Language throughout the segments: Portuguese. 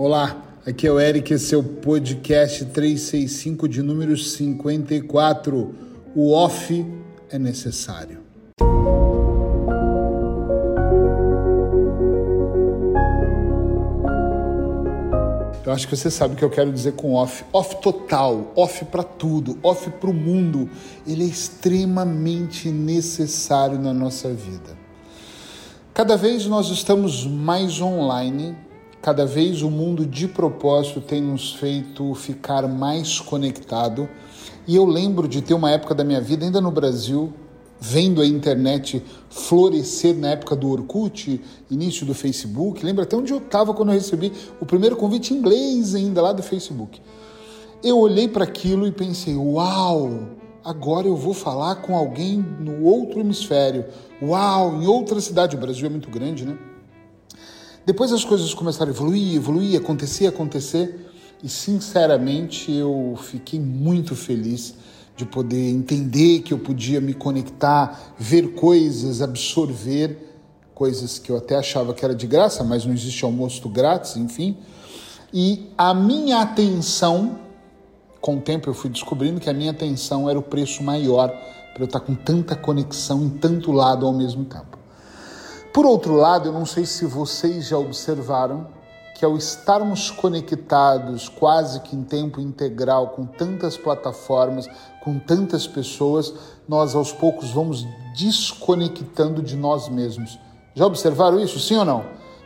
Olá, aqui é o Eric, esse é o podcast 365 de número 54. O off é necessário. Eu acho que você sabe o que eu quero dizer com off. Off total, off para tudo, off para o mundo. Ele é extremamente necessário na nossa vida. Cada vez nós estamos mais online Cada vez o mundo de propósito tem nos feito ficar mais conectado. E eu lembro de ter uma época da minha vida, ainda no Brasil, vendo a internet florescer na época do Orkut, início do Facebook. Lembro até onde eu estava quando eu recebi o primeiro convite em inglês ainda lá do Facebook. Eu olhei para aquilo e pensei: uau, agora eu vou falar com alguém no outro hemisfério. Uau, em outra cidade. O Brasil é muito grande, né? Depois as coisas começaram a evoluir, evoluir, acontecer, acontecer, e sinceramente eu fiquei muito feliz de poder entender que eu podia me conectar, ver coisas, absorver coisas que eu até achava que era de graça, mas não existe almoço grátis, enfim. E a minha atenção, com o tempo eu fui descobrindo que a minha atenção era o preço maior para eu estar com tanta conexão em tanto lado ao mesmo tempo. Por outro lado, eu não sei se vocês já observaram que ao estarmos conectados quase que em tempo integral com tantas plataformas, com tantas pessoas, nós aos poucos vamos desconectando de nós mesmos. Já observaram isso? Sim ou não?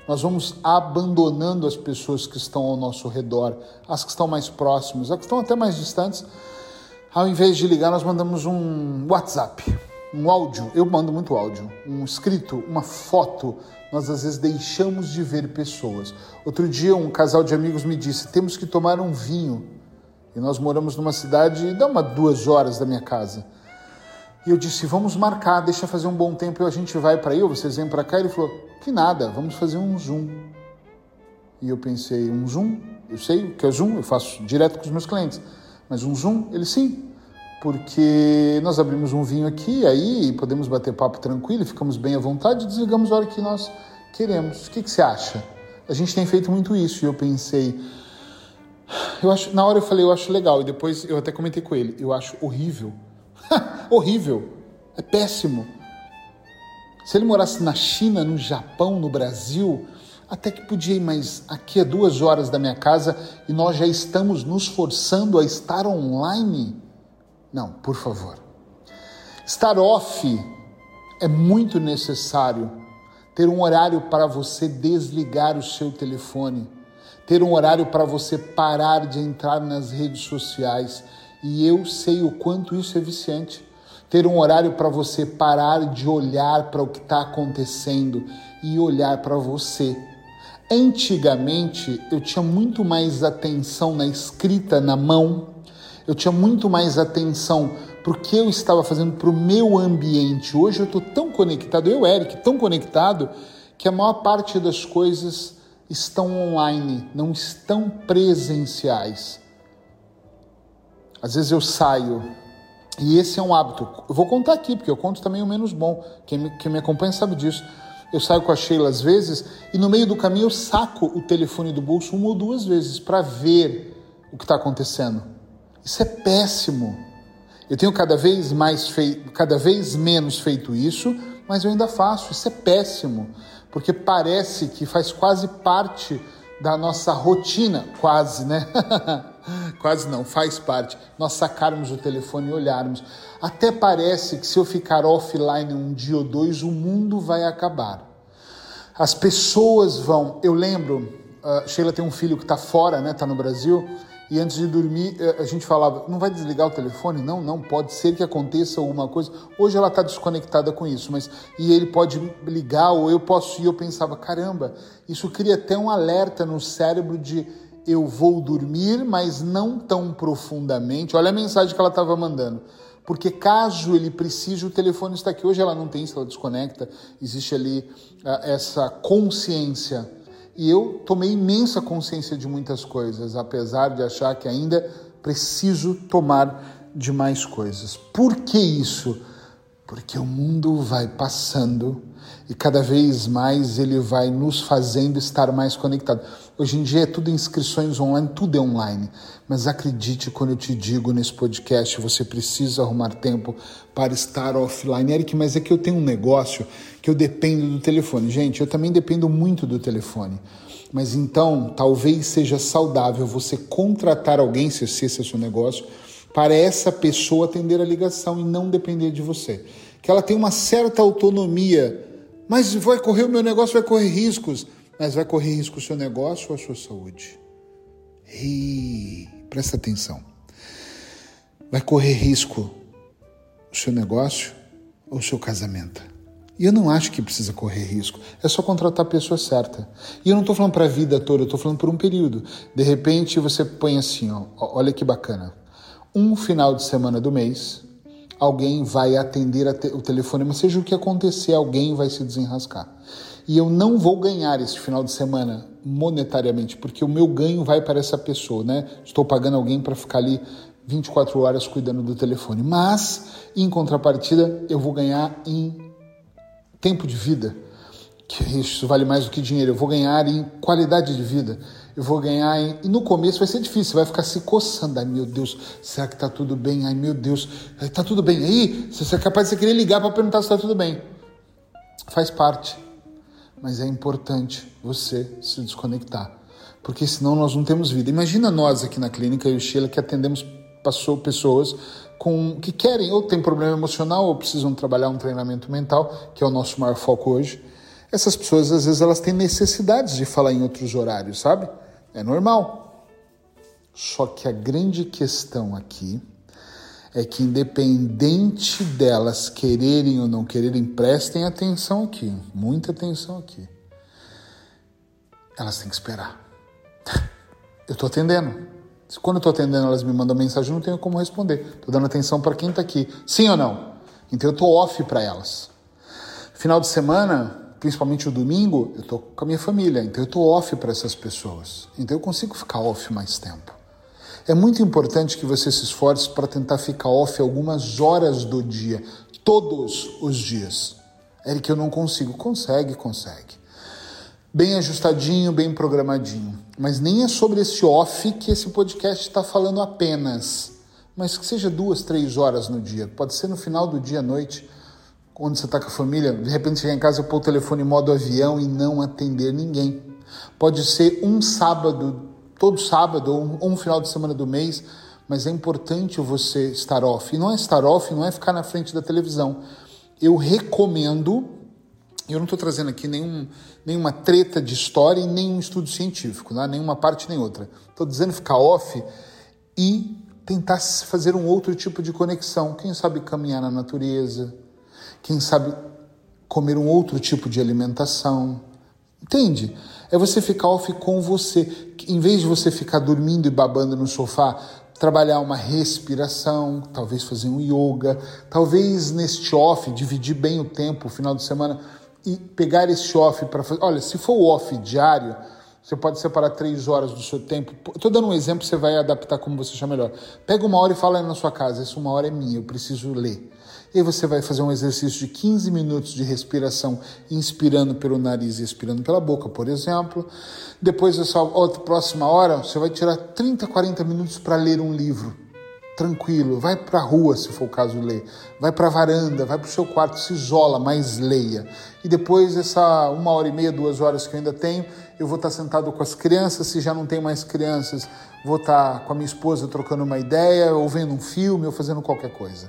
Nós vamos abandonando as pessoas que estão ao nosso redor, as que estão mais próximas, as que estão até mais distantes. Ao invés de ligar, nós mandamos um WhatsApp um áudio, eu mando muito áudio, um escrito, uma foto, nós às vezes deixamos de ver pessoas. Outro dia, um casal de amigos me disse: temos que tomar um vinho. E nós moramos numa cidade, dá uma duas horas da minha casa. E eu disse: vamos marcar, deixa fazer um bom tempo e a gente vai para aí, ou vocês vêm para cá. Ele falou: que nada, vamos fazer um Zoom. E eu pensei: um Zoom? Eu sei o que é Zoom, eu faço direto com os meus clientes. Mas um Zoom? Ele sim porque nós abrimos um vinho aqui, aí podemos bater papo tranquilo, ficamos bem à vontade e desligamos a hora que nós queremos. O que, que você acha? A gente tem feito muito isso e eu pensei, eu acho, na hora eu falei, eu acho legal e depois eu até comentei com ele, eu acho horrível, horrível, é péssimo. Se ele morasse na China, no Japão, no Brasil, até que podia ir, mas aqui é duas horas da minha casa e nós já estamos nos forçando a estar online. Não, por favor. Estar off é muito necessário. Ter um horário para você desligar o seu telefone, ter um horário para você parar de entrar nas redes sociais. E eu sei o quanto isso é viciante. Ter um horário para você parar de olhar para o que está acontecendo e olhar para você. Antigamente eu tinha muito mais atenção na escrita na mão eu tinha muito mais atenção para o que eu estava fazendo para o meu ambiente. Hoje eu estou tão conectado, eu, Eric, tão conectado, que a maior parte das coisas estão online, não estão presenciais. Às vezes eu saio, e esse é um hábito. Eu vou contar aqui, porque eu conto também o menos bom. Quem me, quem me acompanha sabe disso. Eu saio com a Sheila às vezes e no meio do caminho eu saco o telefone do bolso uma ou duas vezes para ver o que está acontecendo. Isso é péssimo. Eu tenho cada vez mais feito, cada vez menos feito isso, mas eu ainda faço. Isso é péssimo, porque parece que faz quase parte da nossa rotina, quase, né? quase não, faz parte. Nós sacarmos o telefone e olharmos. Até parece que se eu ficar offline um dia ou dois, o mundo vai acabar. As pessoas vão. Eu lembro, uh, Sheila tem um filho que está fora, né? Está no Brasil. E antes de dormir, eh, a gente falava: não vai desligar o telefone? Não, não, pode ser que aconteça alguma coisa. Hoje ela está desconectada com isso, mas e ele pode ligar, ou eu posso ir. Eu pensava: caramba, isso cria até um alerta no cérebro de eu vou dormir, mas não tão profundamente. Olha a mensagem que ela estava mandando. Porque caso ele precise, o telefone está aqui. Hoje ela não tem, se ela desconecta, existe ali uh, essa consciência e eu tomei imensa consciência de muitas coisas, apesar de achar que ainda preciso tomar de mais coisas. Por que isso? Porque o mundo vai passando e cada vez mais ele vai nos fazendo estar mais conectado. Hoje em dia é tudo inscrições online, tudo é online. Mas acredite quando eu te digo nesse podcast, você precisa arrumar tempo para estar offline. Eric, mas é que eu tenho um negócio que eu dependo do telefone. Gente, eu também dependo muito do telefone. Mas então, talvez seja saudável você contratar alguém, se esse é seu negócio, para essa pessoa atender a ligação e não depender de você. Que ela tem uma certa autonomia mas vai correr o meu negócio, vai correr riscos. Mas vai correr risco o seu negócio ou a sua saúde? E presta atenção. Vai correr risco o seu negócio ou o seu casamento? E eu não acho que precisa correr risco. É só contratar a pessoa certa. E eu não estou falando para a vida toda, eu estou falando por um período. De repente você põe assim, ó, olha que bacana. Um final de semana do mês, alguém vai atender o telefone, mas seja o que acontecer, alguém vai se desenrascar. E eu não vou ganhar esse final de semana monetariamente, porque o meu ganho vai para essa pessoa, né? Estou pagando alguém para ficar ali 24 horas cuidando do telefone. Mas, em contrapartida, eu vou ganhar em tempo de vida, que isso vale mais do que dinheiro. Eu vou ganhar em qualidade de vida eu vou ganhar. Em... E no começo vai ser difícil, vai ficar se coçando. Ai meu Deus, será que tá tudo bem? Ai meu Deus, tá tudo bem aí? Você é capaz de querer ligar para perguntar se tá tudo bem. Faz parte. Mas é importante você se desconectar. Porque senão nós não temos vida. Imagina nós aqui na clínica, eu e Sheila, que atendemos passou pessoas com que querem ou têm problema emocional ou precisam trabalhar um treinamento mental, que é o nosso maior foco hoje. Essas pessoas às vezes elas têm necessidades de falar em outros horários, sabe? É normal. Só que a grande questão aqui é que, independente delas quererem ou não quererem, prestem atenção aqui, muita atenção aqui. Elas têm que esperar. Eu estou atendendo. Quando eu estou atendendo, elas me mandam mensagem, não tenho como responder. Estou dando atenção para quem está aqui. Sim ou não? Então eu estou off para elas. Final de semana, principalmente o domingo, eu estou com a minha família, então eu estou off para essas pessoas. Então eu consigo ficar off mais tempo. É muito importante que você se esforce para tentar ficar off algumas horas do dia, todos os dias. É que eu não consigo. Consegue, consegue. Bem ajustadinho, bem programadinho. Mas nem é sobre esse off que esse podcast está falando apenas. Mas que seja duas, três horas no dia. Pode ser no final do dia à noite onde você está com a família, de repente chegar em casa, pôr o telefone em modo avião e não atender ninguém. Pode ser um sábado, todo sábado, ou um, um final de semana do mês, mas é importante você estar off. E não é estar off, não é ficar na frente da televisão. Eu recomendo, eu não estou trazendo aqui nenhum, nenhuma treta de história e nenhum estudo científico, né? nenhuma parte nem outra. Estou dizendo ficar off e tentar fazer um outro tipo de conexão. Quem sabe caminhar na natureza, quem sabe comer um outro tipo de alimentação. Entende? É você ficar off com você. Em vez de você ficar dormindo e babando no sofá, trabalhar uma respiração, talvez fazer um yoga, talvez neste off dividir bem o tempo, o final de semana, e pegar esse off para fazer. Olha, se for o off diário, você pode separar três horas do seu tempo. Estou dando um exemplo, você vai adaptar como você achar melhor. Pega uma hora e fala na sua casa: essa uma hora é minha, eu preciso ler. E aí você vai fazer um exercício de 15 minutos de respiração, inspirando pelo nariz e expirando pela boca, por exemplo. Depois, essa outra próxima hora, você vai tirar 30, 40 minutos para ler um livro. Tranquilo, vai para a rua, se for o caso ler, vai para a varanda, vai para o seu quarto, se isola, mas leia. E depois, essa uma hora e meia, duas horas que eu ainda tenho, eu vou estar sentado com as crianças, se já não tem mais crianças, vou estar com a minha esposa trocando uma ideia, ou vendo um filme, ou fazendo qualquer coisa.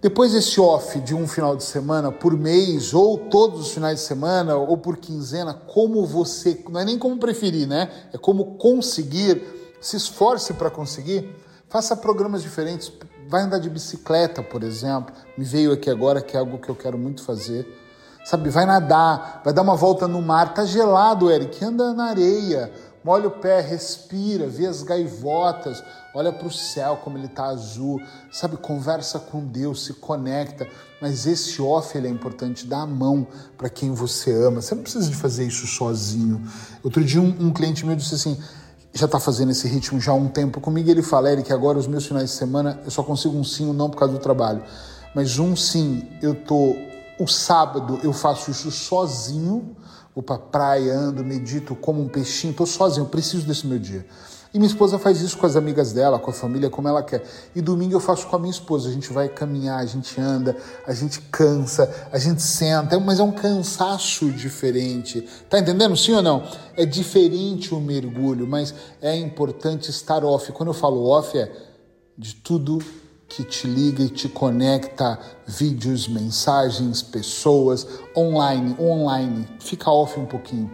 Depois desse off de um final de semana por mês, ou todos os finais de semana, ou por quinzena, como você, não é nem como preferir, né? É como conseguir, se esforce para conseguir, faça programas diferentes, vai andar de bicicleta, por exemplo, me veio aqui agora que é algo que eu quero muito fazer. Sabe, vai nadar, vai dar uma volta no mar, tá gelado, Eric, anda na areia, molha o pé, respira, vê as gaivotas, olha para o céu como ele está azul, sabe? Conversa com Deus, se conecta. Mas esse off ele é importante, dá a mão para quem você ama. Você não precisa de fazer isso sozinho. Outro dia um, um cliente meu disse assim, já está fazendo esse ritmo já há um tempo comigo, ele fala, Eric, agora os meus finais de semana eu só consigo um sim ou não por causa do trabalho. Mas um sim, eu tô o sábado eu faço isso sozinho, vou pra praia, ando, medito, como um peixinho, tô sozinho, preciso desse meu dia. E minha esposa faz isso com as amigas dela, com a família, como ela quer. E domingo eu faço com a minha esposa. A gente vai caminhar, a gente anda, a gente cansa, a gente senta, mas é um cansaço diferente. Tá entendendo? Sim ou não? É diferente o mergulho, mas é importante estar off. Quando eu falo off, é de tudo que te liga e te conecta, vídeos, mensagens, pessoas, online, online. Fica off um pouquinho.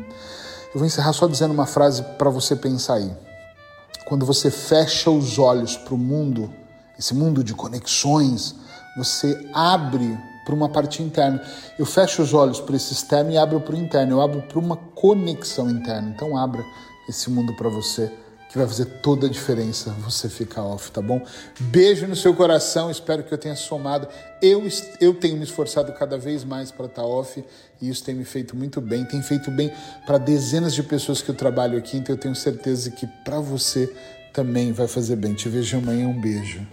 Eu vou encerrar só dizendo uma frase para você pensar aí. Quando você fecha os olhos para o mundo, esse mundo de conexões, você abre para uma parte interna. Eu fecho os olhos para esse externo e abro para o interno. Eu abro para uma conexão interna. Então abra esse mundo para você que vai fazer toda a diferença você ficar off, tá bom? Beijo no seu coração, espero que eu tenha somado. Eu, eu tenho me esforçado cada vez mais para estar tá off e isso tem me feito muito bem, tem feito bem para dezenas de pessoas que eu trabalho aqui, então eu tenho certeza que para você também vai fazer bem. Te vejo amanhã, um beijo.